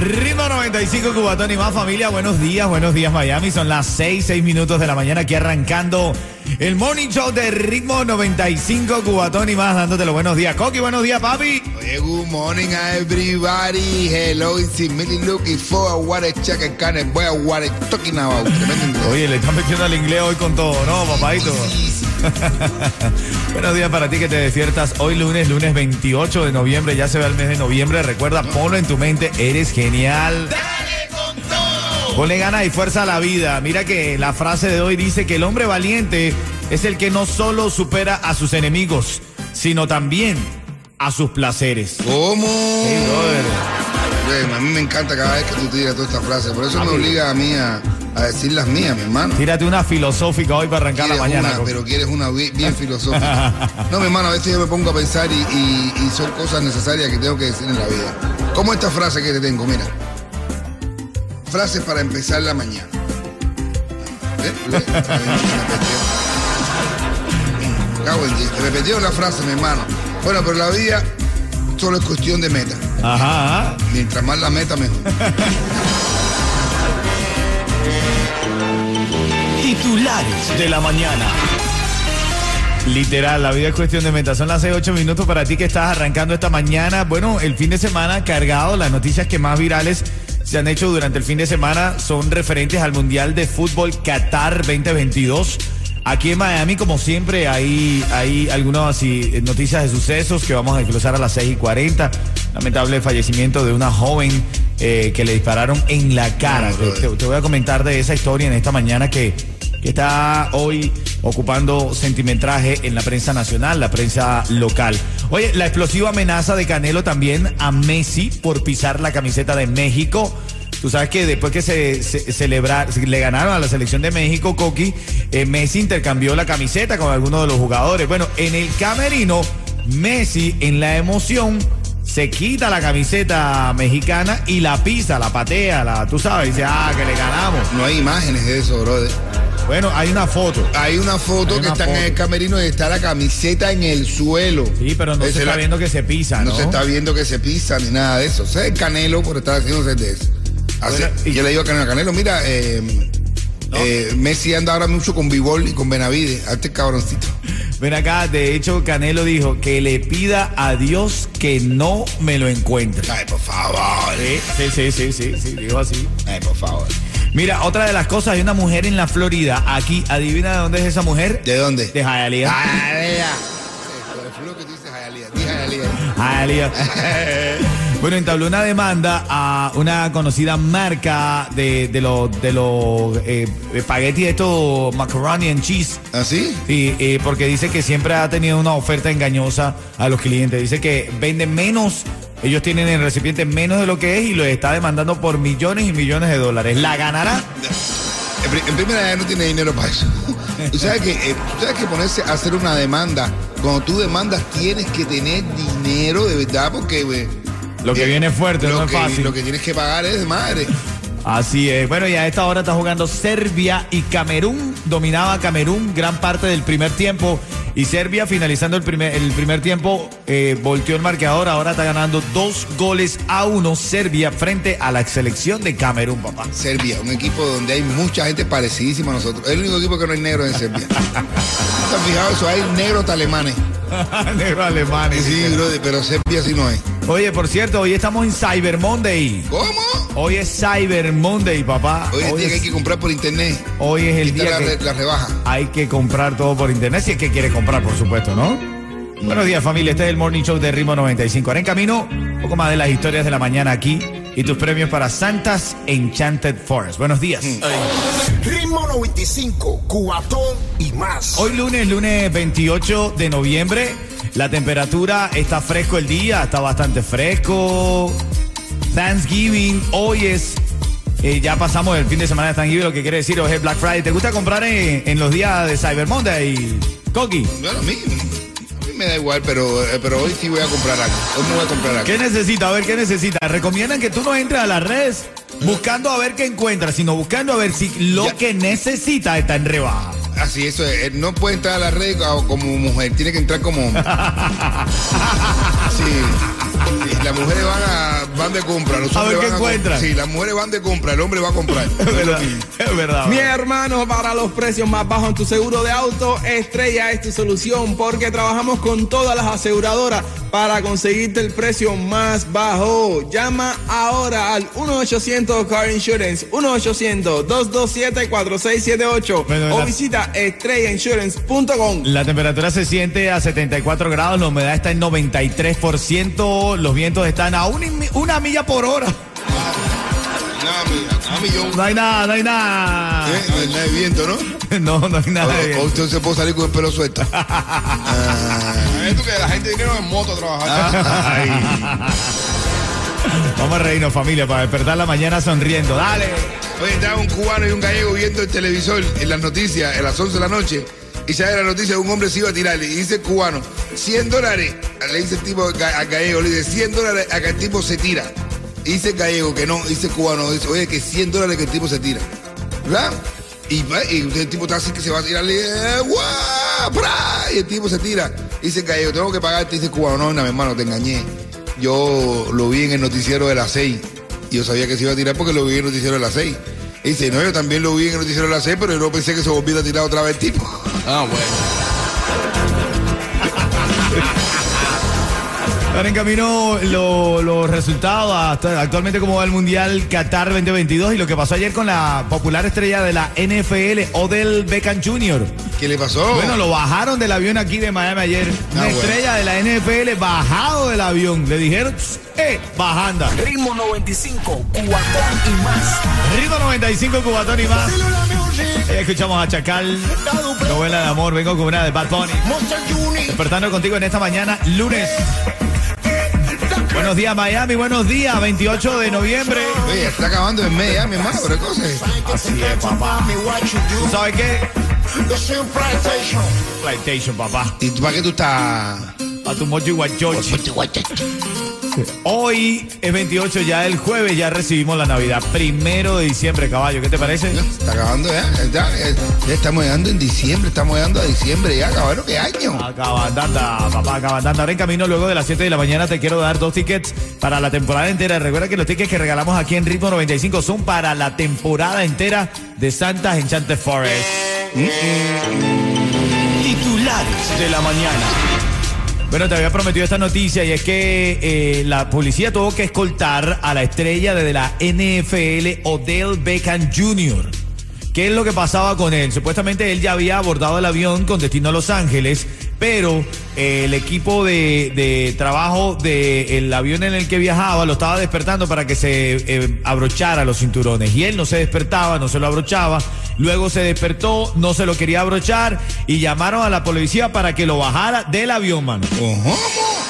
Ritmo 95 Cubatón y más familia. Buenos días, buenos días Miami. Son las 6, 6 minutos de la mañana aquí arrancando el Morning Show de Ritmo 95 Cubatón y más dándote los buenos días. Coqui, buenos días papi. Oye, good morning everybody. Hello, it's Millie looking for what a check and kind of boy what talking about. Oye, le están metiendo al inglés hoy con todo, ¿no, papadito? Buenos días para ti que te despiertas hoy lunes, lunes 28 de noviembre, ya se ve el mes de noviembre. Recuerda, ponlo en tu mente, eres genial. Ponle ganas y fuerza a la vida. Mira que la frase de hoy dice que el hombre valiente es el que no solo supera a sus enemigos, sino también a sus placeres. ¿Cómo? Sí, brother. A mí me encanta cada vez que tú tiras toda esta frase. Por eso me obliga a mí a, a decir las mías, mi hermano. Tírate una filosófica hoy para arrancar la mañana. una, pero quieres una bi- bien filosófica. No, mi hermano, a veces yo me pongo a pensar y, y- y son cosas necesarias que tengo que decir en la vida. Como esta frase que te tengo, mira. Frases para empezar la mañana. Me repetieron. Cago en diez. Te repetieron la frase, mi hermano. Bueno, pero la vida solo es cuestión de meta. Ajá, ajá. Mientras más la meta, mejor. Titulares de la mañana. Literal, la vida es cuestión de meta. Son las 6, 8 minutos para ti que estás arrancando esta mañana. Bueno, el fin de semana cargado, las noticias que más virales se han hecho durante el fin de semana son referentes al Mundial de Fútbol Qatar 2022. Aquí en Miami, como siempre, hay, hay algunas así, eh, noticias de sucesos que vamos a desglosar a las 6 y 40. Lamentable fallecimiento de una joven eh, que le dispararon en la cara. No, Te- brother. te- te voy a comentar de esa historia en esta mañana que, que está hoy ocupando sentimentraje en la prensa nacional, la prensa local. Oye, la explosiva amenaza de Canelo también a Messi por pisar la camiseta de México. Tú sabes que después que se, se- celebrar- le ganaron a la selección de México, Coqui, eh, Messi intercambió la camiseta con algunos de los jugadores. Bueno, en el camerino, Messi en la emoción se quita la camiseta mexicana y la pisa, la patea, la, tú sabes, dice, ah, que le ganamos. No hay imágenes de eso, brother. Bueno, hay una foto. Hay una foto Hay que una está en el camerino y está la camiseta en el suelo. Sí, pero no se es está la- viendo que se pisa, ¿no? No se está viendo que se pisa ni nada de eso. O sea, el Canelo por estar haciéndose de eso. Así- Bueno, y- yo le digo a Canelo, Canelo, mira, eh, eh, Messi anda ahora mucho con Bivol y con Benavides. Hazte cabroncito. Ven acá, de hecho, Canelo dijo que le pida a Dios que no me lo encuentre. Ay, por favor. Sí, sí, sí, sí, sí, dijo así. Ay, por favor. Mira, otra de las cosas, hay una mujer en la Florida. Aquí, adivina de dónde es esa mujer. ¿De dónde? De Hialeah. Hialeah. Por lo que tú dices. Di. Bueno, entabló una demanda a una conocida marca de, de los de los eh, espagueti de estos macaroni and cheese. ¿Así? Sí, eh, porque dice que siempre ha tenido una oferta engañosa a los clientes. Dice que venden menos, ellos tienen el recipiente menos de lo que es y lo está demandando por millones y millones de dólares. ¿La ganará? En, pri- en primera no tiene dinero para eso. Tú sabes que, eh, tú sabes que ponerse a hacer una demanda, cuando tú demandas tienes que tener dinero de verdad porque... eh, Lo que eh, viene fuerte, no es que- fácil. Lo que tienes que pagar es de madre. Así es. Bueno, y a esta hora está jugando Serbia y Camerún. Dominaba Camerún gran parte del primer tiempo. Y Serbia, finalizando el primer, el primer tiempo, eh, volteó el marcador. Ahora está ganando dos goles a uno Serbia frente a la selección de Camerún, papá. Serbia, un equipo donde hay mucha gente parecidísima a nosotros. Es el único equipo que no hay negros en Serbia. ¿No ¿Te has fijado eso? Hay negros alemanes. Negro alemán. Sí, brother, pero Serbia sí no hay. Oye, por cierto, hoy estamos en Cyber Monday. ¿Cómo? Hoy es Cyber Monday, papá. Hoy es el día que hay que comprar por internet. hoy es el día la, que la rebaja. hay que comprar todo por internet. Si es que quiere comprar, por supuesto, ¿no? Buenos días, familia. Este es el Morning Show de Ritmo 95. Ahora en camino, un poco más de las historias de la mañana aquí y tus premios para Santas Enchanted Forest. Buenos días. Ritmo 95, cuatón y más. Hoy lunes, lunes 28 de noviembre. La temperatura está fresco el día, está bastante fresco. Thanksgiving. Hoy es. eh, ya pasamos el fin de semana de Thanksgiving, lo que quiere decir hoy es Black Friday. ¿Te gusta comprar en, en los días de Cyber Monday, Coqui? Bueno, a mí, a mí me da igual, pero, eh, pero hoy sí voy a comprar algo. Hoy me voy a comprar algo. ¿Qué necesita? A ver, ¿qué necesita? Recomiendan que tú no entres a las redes buscando a ver qué encuentras, sino buscando a ver si lo Ya. que necesita está en rebaja. Así, eso es. Eh, No puede entrar a la red co- como mujer, tiene que entrar como hombre. Sí. Sí, Las mujeres van, a, van de compra. Los A hombres ver qué encuentran. Sí, las mujeres van de compra, el hombre va a comprar. Es verdad. Es verdad. Mi hermano, para los precios más bajos en tu seguro de auto, Estrella es tu solución porque trabajamos con todas las aseguradoras para conseguirte el precio más bajo. Llama ahora al 1-800 Car Insurance, 1-800-227-4678 Bueno, o la- visita estrellainsurance.com. La temperatura se siente a 74 grados, la humedad está en 93%, los vientos están a una, mi- una milla por hora. No hay nada, no hay nada. Eh, No hay nada de viento, ¿no? No, no hay nada. de viento. usted se puede salir con el pelo suelto. Esto que la gente dinero en moto a trabajar. Vamos a reírnos, familia, para despertar la mañana sonriendo. Dale. Oye, estaba un cubano y un gallego viendo el televisor en las noticias a las 11 de la noche y sale la noticia de un hombre se iba a tirarle y dice cubano, 100 dólares, le dice el tipo al gallego, le dice 100 dólares a que el tipo se tira. Dice gallego que no, dice cubano, dice, oye, que 100 dólares que el tipo se tira. ¿Verdad? Y, el tipo está así que se va a tirarle, eh, ¡guau! ¡Pra! Y el tipo se tira. Dice gallego, tengo que pagarte. Dice cubano, no, no, mi hermano, te engañé. Yo lo vi en el noticiero de las 6 y yo sabía que se iba a tirar porque lo vi en el noticiero de las 6. Y dice, no, yo también lo vi en el noticiero de las 6, pero yo no pensé que se volviera a tirar otra vez el tipo. Ah, bueno. Están en camino lo- los resultados, hasta actualmente como va el Mundial Qatar 2022 y lo que pasó ayer con la popular estrella de la NFL, Odell Beckham Jr. ¿Qué le pasó? Bueno, lo bajaron del avión aquí de Miami ayer. Una Ah, bueno. estrella de la NFL bajado del avión. Le dijeron, eh, bajanda. Ritmo 95, cuatón y más. Ritmo 95, Cubatón y más. Ahí escuchamos a Chacal, novela de amor. Vengo con una de Bad Bunny. Despertando contigo en esta mañana, lunes. Buenos días, Miami. Buenos días, 28 de noviembre. Oye, está acabando en media, mi hermano, pero ¿qué cosa es? Así es, papá. ¿Tú sabes qué? PlayStation, papá. ¿Y tú, para qué tú estás? A tu mochi guachochi. Hoy es 28, ya el jueves ya recibimos la Navidad. Primero de diciembre, caballo. ¿Qué te parece? Está acabando ya. Ya, ya, ya estamos llegando en diciembre, estamos llegando a diciembre ya, cabrón, ¿qué año? Acabandanda, papá, acabandanda. Ahora en camino, luego de las 7 de la mañana, te quiero dar dos tickets para la temporada entera. Recuerda que los tickets que regalamos aquí en Ritmo 95 son para la temporada entera de Santa's Enchanted Forest. Titulares de la mañana. Bueno, te había prometido esta noticia y es que eh, la policía tuvo que escoltar a la estrella de la NFL, Odell Beckham Jr. ¿Qué es lo que pasaba con él? Supuestamente él ya había abordado el avión con destino a Los Ángeles, pero eh, el equipo de, de trabajo del avión en el que viajaba lo estaba despertando para que se eh, abrochara los cinturones. Y él no se despertaba, no se lo abrochaba. Luego se despertó, no se lo quería abrochar y llamaron a la policía para que lo bajara del avión, mano. ¿Cómo?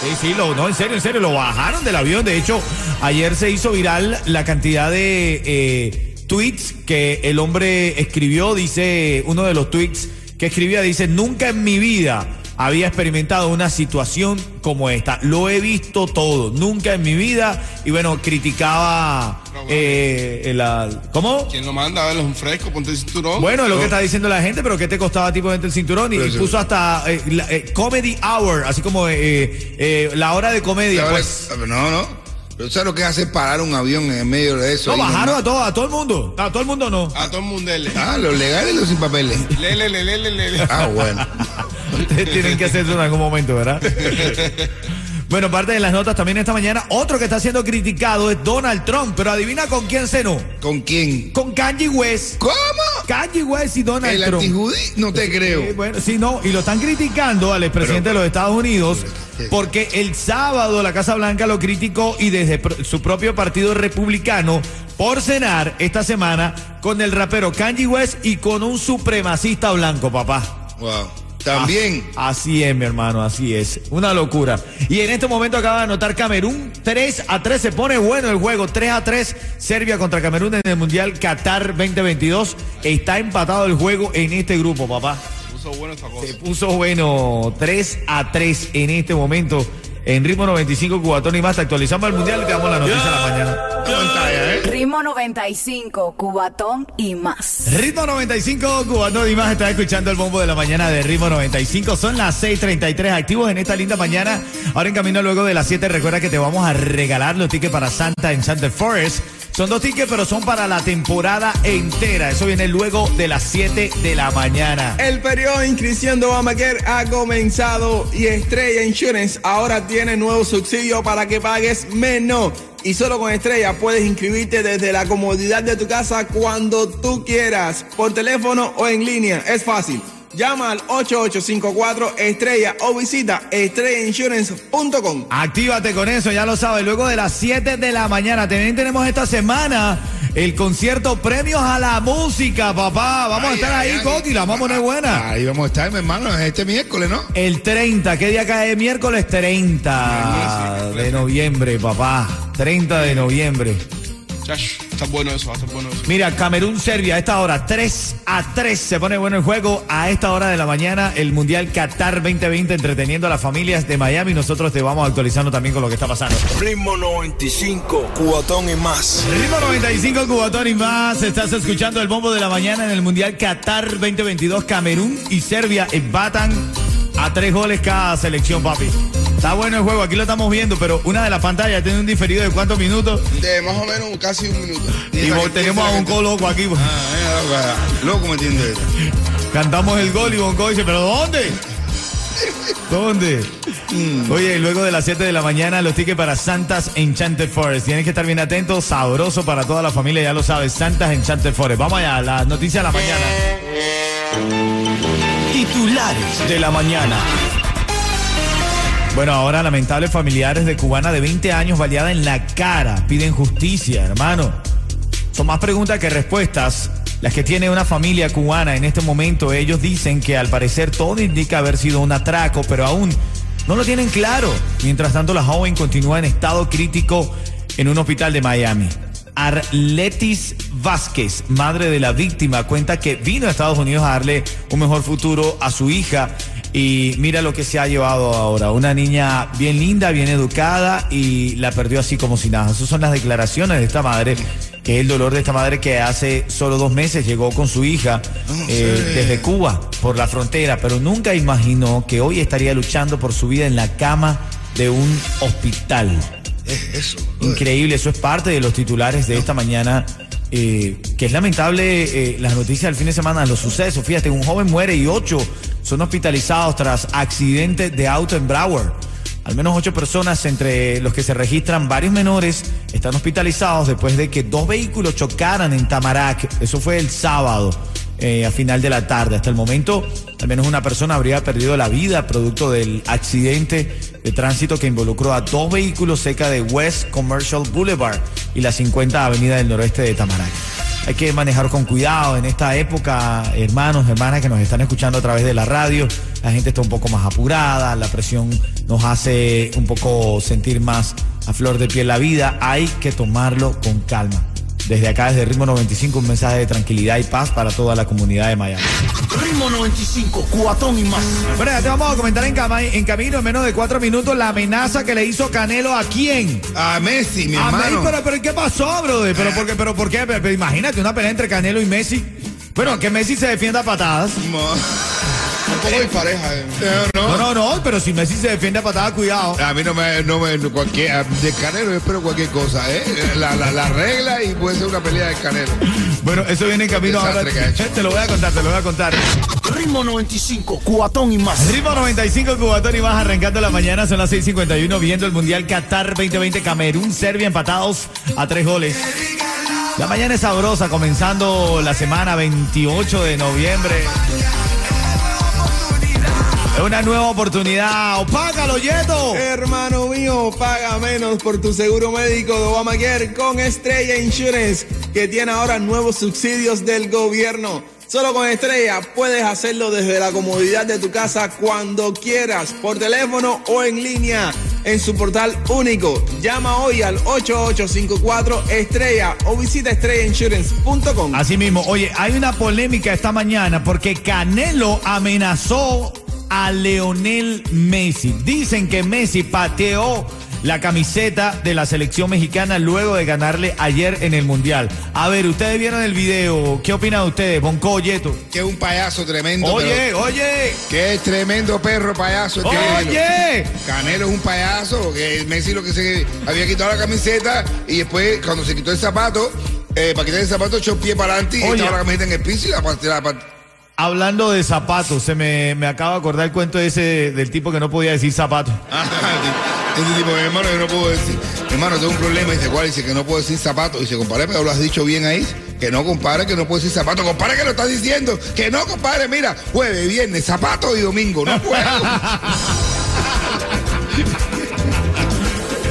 Sí, sí, lo, no, en serio, en serio, lo bajaron del avión. De hecho, ayer se hizo viral la cantidad de eh, tweets que el hombre escribió. Dice, uno de los tweets que escribía dice, nunca en mi vida había experimentado una situación como esta. Lo he visto todo, nunca en mi vida. Y bueno, criticaba eh, la... ¿Cómo? ¿Quién lo manda? A ver, un fresco, ponte el cinturón. Bueno, es lo que está diciendo la gente, pero ¿qué te costaba tipo dentro del cinturón? Y, sí. puso hasta eh, la- eh, Comedy Hour, así como eh, eh, la hora de comedia. Pues, No, no. Pero ¿sabes lo que es hacer parar un avión en medio de eso? no, bajaron nomás. a todo, a todo el mundo. A todo el mundo no. A todo el mundo dele. Ah, los legales y los sin papeles. Lele, lele, lele, lele. Ah, bueno. Ustedes tienen que hacer eso en algún momento, ¿verdad? bueno, parte de las notas también esta mañana. Otro que está siendo criticado es Donald Trump, pero adivina con quién cenó. ¿Con quién? Con Kanye West. ¿Cómo? Kanye West y Donald ¿El Trump. antijudí? No te creo. bueno, sí, no, y lo están criticando al expresidente de los Estados Unidos porque el sábado la Casa Blanca lo criticó y desde su propio partido republicano por cenar esta semana con el rapero Kanye West y con un supremacista blanco, papá. Wow. También. Así es, mi hermano, así es. Una locura. Y en este momento acaba de anotar Camerún 3 a 3. Se pone bueno el juego. 3 a 3. Serbia contra Camerún en el Mundial Qatar 2022. Está empatado el juego en este grupo, papá. Puso bueno esta cosa. Se puso bueno 3 a 3 en este momento. En ritmo 95, Cubatón y más. Actualizamos el Mundial y te damos la noticia de la mañana. ¿eh? Ritmo 95, Cubatón y más. Ritmo 95, Cubatón y más. Está escuchando el bombo de la mañana de Ritmo 95. Son las 6:33 activos en esta linda mañana. Ahora en camino luego de las 7. Recuerda que te vamos a regalar los tickets para Santa en Santa Forest. Son dos tickets, pero son para la temporada entera. Eso viene luego de las 7 de la mañana. El periodo de inscripción de Obamacare ha comenzado y Estrella Insurance ahora tiene nuevo subsidio para que pagues menos. Y solo con Estrella puedes inscribirte desde la comodidad de tu casa cuando tú quieras, por teléfono o en línea. Es fácil. Llama al 8854 Estrella o visita estrellainsurance.com. Actívate con eso, ya lo sabes. Luego de las 7 de la mañana, también tenemos esta semana el concierto Premios a la Música, papá. Vamos a estar ay, ahí. Coqui, la vamos a poner buena. Ahí vamos a estar, mi hermano, este miércoles, ¿no? El 30, ¿qué día cae? Miércoles 30 de noviembre, papá. 30 de noviembre. Chacho, está bueno eso, va a estar bueno eso. Mira, Camerún, Serbia, a esta hora, 3 a 3, se pone bueno el juego. A esta hora de la mañana, el Mundial Qatar 2020, entreteniendo a las familias de Miami. Nosotros te vamos actualizando también con lo que está pasando. Ritmo 95, cuatón y más. Ritmo 95, Cubatón y más. Estás escuchando el bombo de la mañana en el Mundial Qatar 2022. Camerún y Serbia empatan a tres goles cada selección, papi. Está bueno el juego, aquí lo estamos viendo, pero una de las pantallas tiene un diferido de cuántos minutos. De más o menos casi un minuto. Y vos tenemos a Bonco loco aquí. Ah, mira, loco, loco metiendo esto. Cantamos el gol y Bonco dice, ¿pero dónde? ¿Dónde? Oye, y luego de las 7 de la mañana, los tickets para Santas Enchanted Forest. Tienes que estar bien atento, sabroso para toda la familia, ya lo sabes, Santas Enchanted Forest. Vamos allá, la noticia de la mañana. Titulares de la mañana. Bueno, ahora lamentables familiares de cubana de 20 años baleada en la cara piden justicia, hermano. Son más preguntas que respuestas las que tiene una familia cubana en este momento. Ellos dicen que al parecer todo indica haber sido un atraco, pero aún no lo tienen claro. Mientras tanto, la joven continúa en estado crítico en un hospital de Miami. Arletis Vázquez, madre de la víctima, cuenta que vino a Estados Unidos a darle un mejor futuro a su hija y mira lo que se ha llevado ahora. Una niña bien linda, bien educada y la perdió así como si nada. Esas son las declaraciones de esta madre, que es el dolor de esta madre que hace solo dos meses llegó con su hija eh, desde Cuba por la frontera, pero nunca imaginó que hoy estaría luchando por su vida en la cama de un hospital. Es eso. Increíble, eso es parte de los titulares de esta mañana. eh, que es lamentable eh, las noticias del fin de semana, los sucesos. Fíjate, un joven muere y ocho son hospitalizados tras accidente de auto en Broward. Al menos ocho personas, entre los que se registran varios menores, están hospitalizados después de que dos vehículos chocaran en Tamarack. Eso fue el sábado, eh, a final de la tarde. Hasta el momento, al menos una persona habría perdido la vida producto del accidente de tránsito que involucró a dos vehículos cerca de West Commercial Boulevard y la 50 Avenida del Noroeste de Tamarack. Hay que manejar con cuidado en esta época, hermanos, hermanas que nos están escuchando a través de la radio. La gente está un poco más apurada, la presión nos hace un poco sentir más a flor de piel la vida. Hay que tomarlo con calma. Desde acá, desde Ritmo 95, un mensaje de tranquilidad y paz para toda la comunidad de Miami. Ritmo 95, cuatón y más. Bueno, ya te vamos a comentar en, cama- en camino en menos de cuatro minutos la amenaza que le hizo Canelo a quién. A Messi, mi A Messi, pero, pero ¿qué pasó, brother? ¿Pero por qué? ¿Pero por qué? Pero, imagínate una pelea entre Canelo y Messi. Bueno, que Messi se defienda a patadas. Eh. No, No, no, no, pero si Messi se defiende a patadas, cuidado. A mí no me, no me, cualquier, de Canelo yo espero cualquier cosa, ¿eh? La, la, la regla y puede ser una pelea de Canelo. Bueno, eso viene en camino ahora. Te lo voy a contar, te lo voy a contar. Ritmo 95, cuatón y más. Ritmo 95 Cubatón y más arrancando la mañana, son las 6:51 viendo el Mundial Qatar 2020 Camerún, Serbia empatados a tres goles. La mañana es sabrosa, comenzando la semana 28 de noviembre. Es una nueva oportunidad. ¡Págalo, Yeto! Hermano mío, paga menos por tu seguro médico de Obamacare con Estrella Insurance, que tiene ahora nuevos subsidios del gobierno. Solo con Estrella puedes hacerlo desde la comodidad de tu casa cuando quieras, por teléfono o en línea, en su portal único. Llama hoy al 8854 Estrella o visita estrellainsurance.com. Así mismo, oye, hay una polémica esta mañana porque Canelo amenazó a Leonel Messi. Dicen que Messi pateó la camiseta de la selección mexicana luego de ganarle ayer en el Mundial. A ver, ustedes vieron el video, ¿qué opinan ustedes? Bonco, Yeto. Que es un payaso tremendo. Oye, pero- oye, Que es tremendo perro payaso. Canelo. oye. Canelo es un payaso, que Messi lo que se había quitado la camiseta y después cuando se quitó el zapato, eh, para quitar el zapato echó el pie para adelante y estaba la camiseta en el piso y la la Hablando de zapatos, se me, me acaba de acordar el cuento ese del tipo que no podía decir zapato. Ah, Ese tipo, mi hermano, yo no puedo decir. Mi hermano, tengo un problema. Dice, ¿cuál? Dice que no puedo decir zapato. Dice, compadre, pero lo has dicho bien ahí. Que no, compadre, que no puedo decir zapato. Compadre, que lo estás diciendo. Que no, compadre, mira, jueves, viernes, zapato y domingo. No puedo.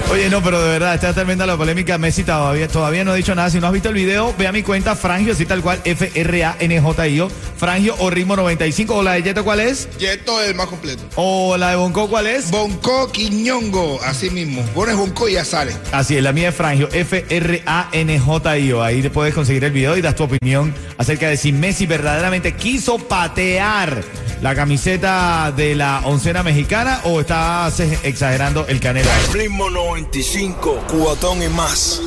Oye, no, pero de verdad, está tremenda la polémica. Messi todavía, todavía no ha dicho nada. Si no has visto el video, ve a mi cuenta Frangio, así tal cual, F-R-A-N-J-I-O. Frangio o Ritmo 95. O la de Yeto, ¿cuál es? Yeto es el más completo. O la de Bonco, ¿cuál es? Bonco Quiñongo, así mismo. Pones Bonco y ya sale. Así es, la mía es Frangio, F-R-A-N-J-I-O. Ahí te puedes conseguir el video y das tu opinión acerca de si Messi verdaderamente quiso patear la camiseta de la oncena mexicana o estás exagerando el canelo. Ritmo 95, cubatón y más.